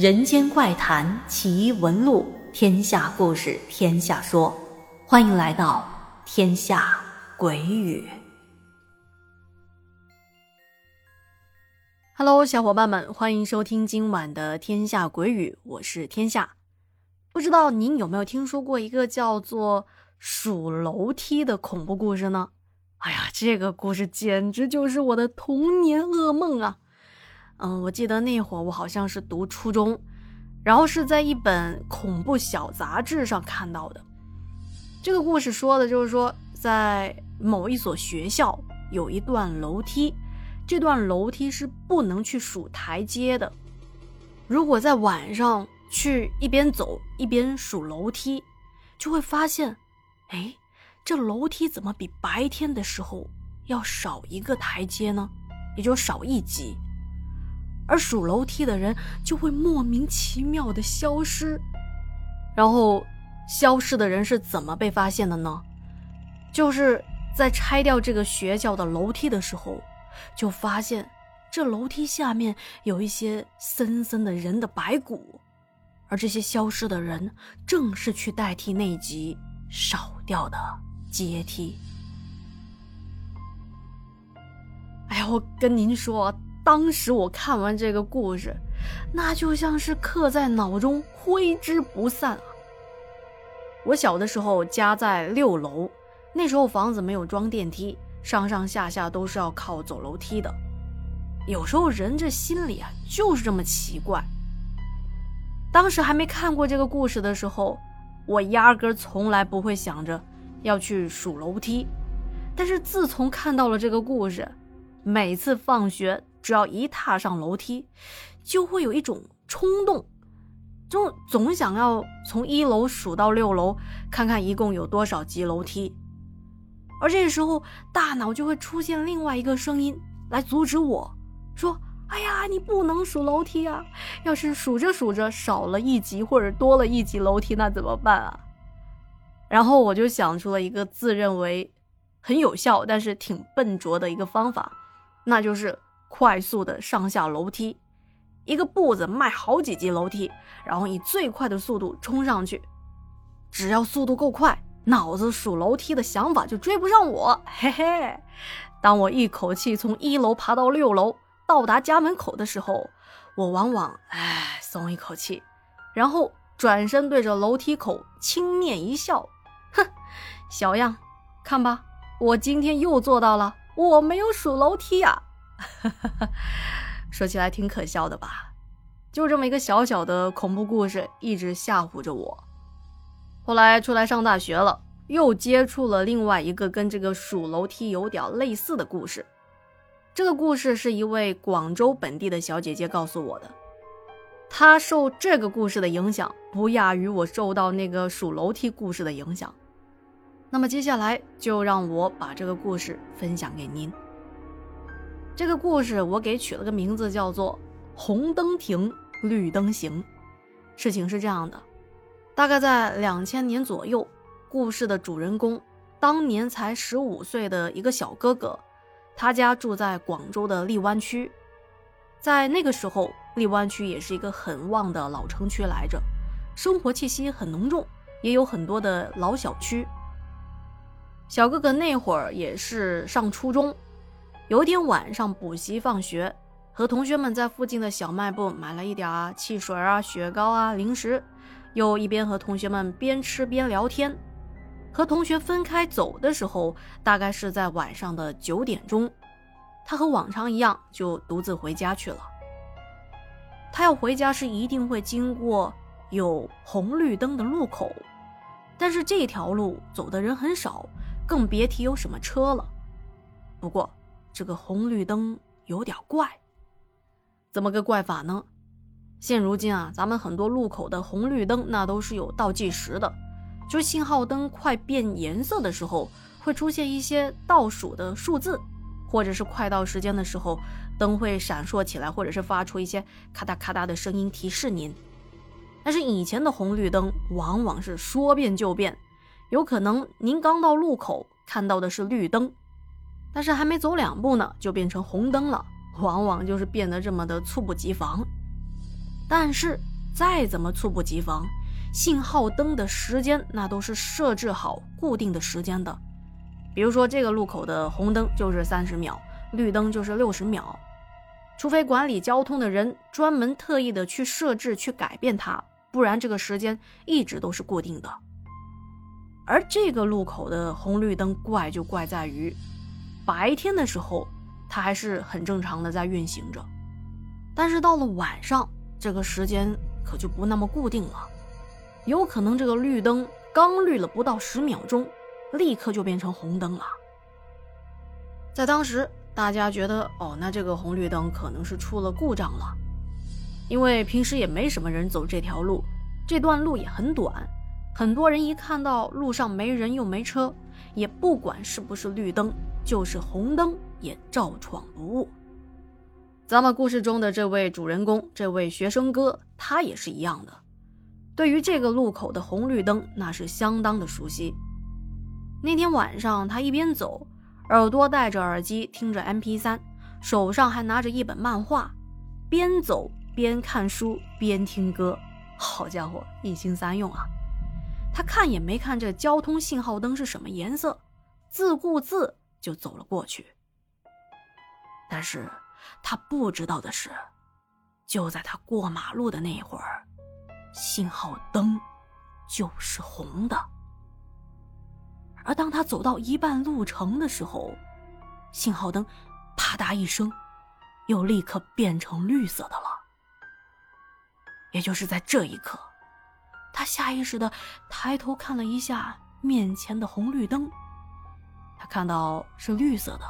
人间怪谈奇闻录，天下故事天下说，欢迎来到天下鬼语。Hello，小伙伴们，欢迎收听今晚的天下鬼语，我是天下。不知道您有没有听说过一个叫做数楼梯的恐怖故事呢？哎呀，这个故事简直就是我的童年噩梦啊！嗯，我记得那会儿我好像是读初中，然后是在一本恐怖小杂志上看到的。这个故事说的就是说，在某一所学校有一段楼梯，这段楼梯是不能去数台阶的。如果在晚上去一边走一边数楼梯，就会发现，哎，这楼梯怎么比白天的时候要少一个台阶呢？也就少一级。而数楼梯的人就会莫名其妙的消失，然后消失的人是怎么被发现的呢？就是在拆掉这个学校的楼梯的时候，就发现这楼梯下面有一些森森的人的白骨，而这些消失的人正是去代替那级少掉的阶梯。哎呀，我跟您说。当时我看完这个故事，那就像是刻在脑中，挥之不散啊！我小的时候家在六楼，那时候房子没有装电梯，上上下下都是要靠走楼梯的。有时候人这心里啊，就是这么奇怪。当时还没看过这个故事的时候，我压根从来不会想着要去数楼梯。但是自从看到了这个故事，每次放学。只要一踏上楼梯，就会有一种冲动，就总想要从一楼数到六楼，看看一共有多少级楼梯。而这个时候，大脑就会出现另外一个声音来阻止我，说：“哎呀，你不能数楼梯啊！要是数着数着少了一级或者多了一级楼梯，那怎么办啊？”然后我就想出了一个自认为很有效，但是挺笨拙的一个方法，那就是。快速的上下楼梯，一个步子迈好几级楼梯，然后以最快的速度冲上去。只要速度够快，脑子数楼梯的想法就追不上我。嘿嘿，当我一口气从一楼爬到六楼，到达家门口的时候，我往往唉松一口气，然后转身对着楼梯口轻蔑一笑，哼，小样，看吧，我今天又做到了，我没有数楼梯呀。说起来挺可笑的吧？就这么一个小小的恐怖故事，一直吓唬着我。后来出来上大学了，又接触了另外一个跟这个数楼梯有点类似的故事。这个故事是一位广州本地的小姐姐告诉我的。她受这个故事的影响，不亚于我受到那个数楼梯故事的影响。那么接下来就让我把这个故事分享给您。这个故事我给取了个名字，叫做“红灯停，绿灯行”。事情是这样的，大概在两千年左右，故事的主人公当年才十五岁的一个小哥哥，他家住在广州的荔湾区。在那个时候，荔湾区也是一个很旺的老城区来着，生活气息很浓重，也有很多的老小区。小哥哥那会儿也是上初中。有一天晚上补习放学，和同学们在附近的小卖部买了一点啊汽水啊、雪糕啊、零食，又一边和同学们边吃边聊天。和同学分开走的时候，大概是在晚上的九点钟，他和往常一样就独自回家去了。他要回家是一定会经过有红绿灯的路口，但是这条路走的人很少，更别提有什么车了。不过。这个红绿灯有点怪，怎么个怪法呢？现如今啊，咱们很多路口的红绿灯那都是有倒计时的，就信号灯快变颜色的时候，会出现一些倒数的数字，或者是快到时间的时候，灯会闪烁起来，或者是发出一些咔嗒咔嗒的声音提示您。但是以前的红绿灯往往是说变就变，有可能您刚到路口看到的是绿灯。但是还没走两步呢，就变成红灯了，往往就是变得这么的猝不及防。但是再怎么猝不及防，信号灯的时间那都是设置好固定的时间的。比如说，这个路口的红灯就是三十秒，绿灯就是六十秒。除非管理交通的人专门特意的去设置、去改变它，不然这个时间一直都是固定的。而这个路口的红绿灯怪就怪在于，白天的时候它还是很正常的在运行着，但是到了晚上，这个时间可就不那么固定了，有可能这个绿灯刚绿了不到十秒钟，立刻就变成红灯了。在当时。大家觉得哦，那这个红绿灯可能是出了故障了，因为平时也没什么人走这条路，这段路也很短，很多人一看到路上没人又没车，也不管是不是绿灯，就是红灯也照闯不误。咱们故事中的这位主人公，这位学生哥，他也是一样的，对于这个路口的红绿灯那是相当的熟悉。那天晚上，他一边走。耳朵戴着耳机，听着 MP3，手上还拿着一本漫画，边走边看书边听歌。好家伙，一心三用啊！他看也没看这交通信号灯是什么颜色，自顾自就走了过去。但是他不知道的是，就在他过马路的那一会儿，信号灯就是红的。而当他走到一半路程的时候，信号灯“啪嗒”一声，又立刻变成绿色的了。也就是在这一刻，他下意识的抬头看了一下面前的红绿灯，他看到是绿色的，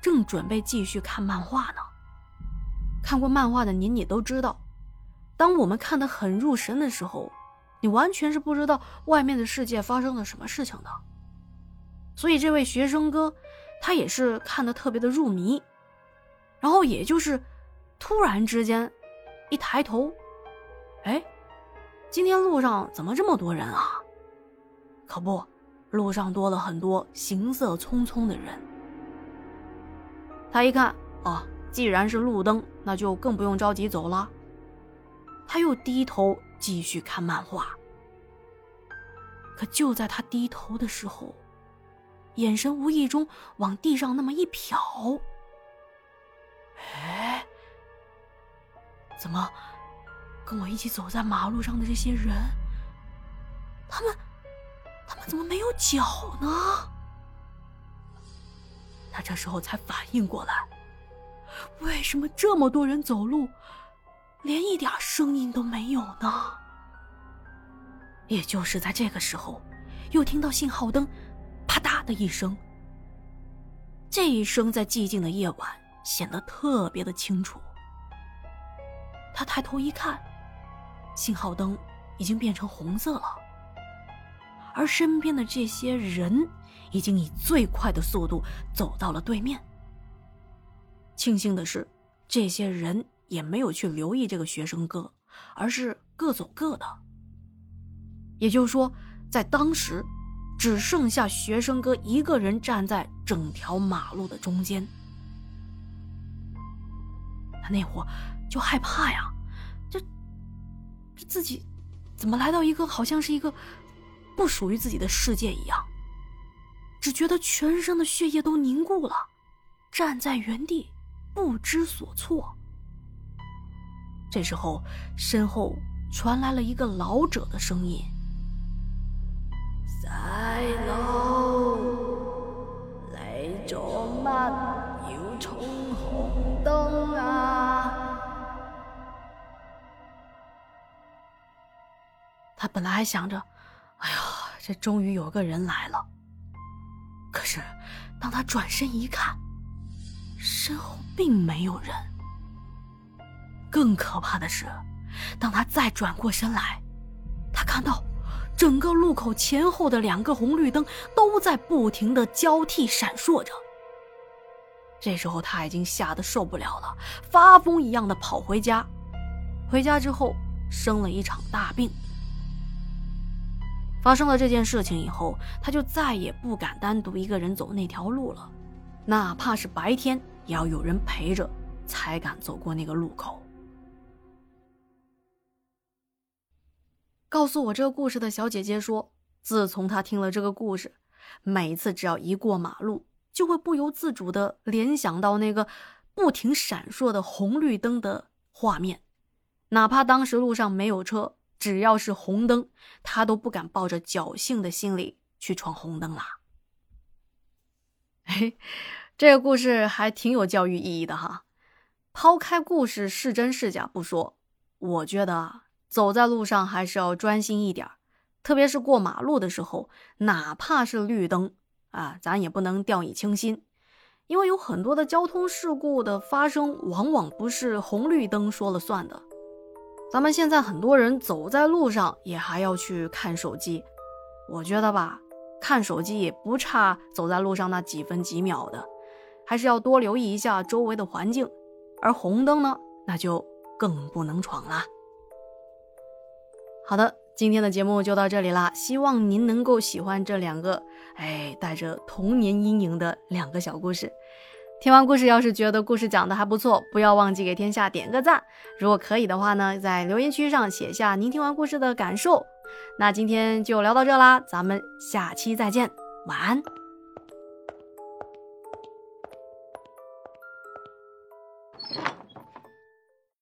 正准备继续看漫画呢。看过漫画的您也都知道，当我们看得很入神的时候。你完全是不知道外面的世界发生了什么事情的，所以这位学生哥，他也是看得特别的入迷，然后也就是突然之间一抬头，哎，今天路上怎么这么多人啊？可不，路上多了很多行色匆匆的人。他一看，哦，既然是路灯，那就更不用着急走了。他又低头。继续看漫画，可就在他低头的时候，眼神无意中往地上那么一瞟，哎，怎么跟我一起走在马路上的这些人，他们怎么没有脚呢？他这时候才反应过来，为什么这么多人走路？连一点声音都没有呢。也就是在这个时候，又听到信号灯“啪嗒”的一声。这一声在寂静的夜晚显得特别的清楚。他抬头一看，信号灯已经变成红色了，而身边的这些人已经以最快的速度走到了对面。庆幸的是，这些人。也没有去留意这个学生哥，而是各走各的。也就是说，在当时，只剩下学生哥一个人站在整条马路的中间。他那会儿就害怕呀，这这自己怎么来到一个好像是一个不属于自己的世界一样，只觉得全身的血液都凝固了，站在原地不知所措。这时候，身后传来了一个老者的声音：“细路嚟做乜要冲红灯啊？”他本来还想着：“哎呀，这终于有个人来了。”可是，当他转身一看，身后并没有人。更可怕的是，当他再转过身来，他看到整个路口前后的两个红绿灯都在不停的交替闪烁着。这时候他已经吓得受不了了，发疯一样的跑回家。回家之后生了一场大病。发生了这件事情以后，他就再也不敢单独一个人走那条路了，哪怕是白天也要有人陪着，才敢走过那个路口。告诉我这个故事的小姐姐说，自从她听了这个故事，每次只要一过马路，就会不由自主地联想到那个不停闪烁的红绿灯的画面，哪怕当时路上没有车，只要是红灯，他都不敢抱着侥幸的心理去闯红灯啦。嘿，这个故事还挺有教育意义的哈。抛开故事是真是假不说，我觉得啊，走在路上还是要专心一点特别是过马路的时候，哪怕是绿灯啊，咱也不能掉以轻心，因为有很多的交通事故的发生，往往不是红绿灯说了算的。咱们现在很多人走在路上也还要去看手机，我觉得吧，看手机也不差走在路上那几分几秒的，还是要多留意一下周围的环境。而红灯呢，那就更不能闯啦。好的，今天的节目就到这里啦，希望您能够喜欢这两个哎带着童年阴影的两个小故事。听完故事，要是觉得故事讲的还不错，不要忘记给天下点个赞。如果可以的话呢，在留言区上写下您听完故事的感受。那今天就聊到这啦，咱们下期再见，晚安。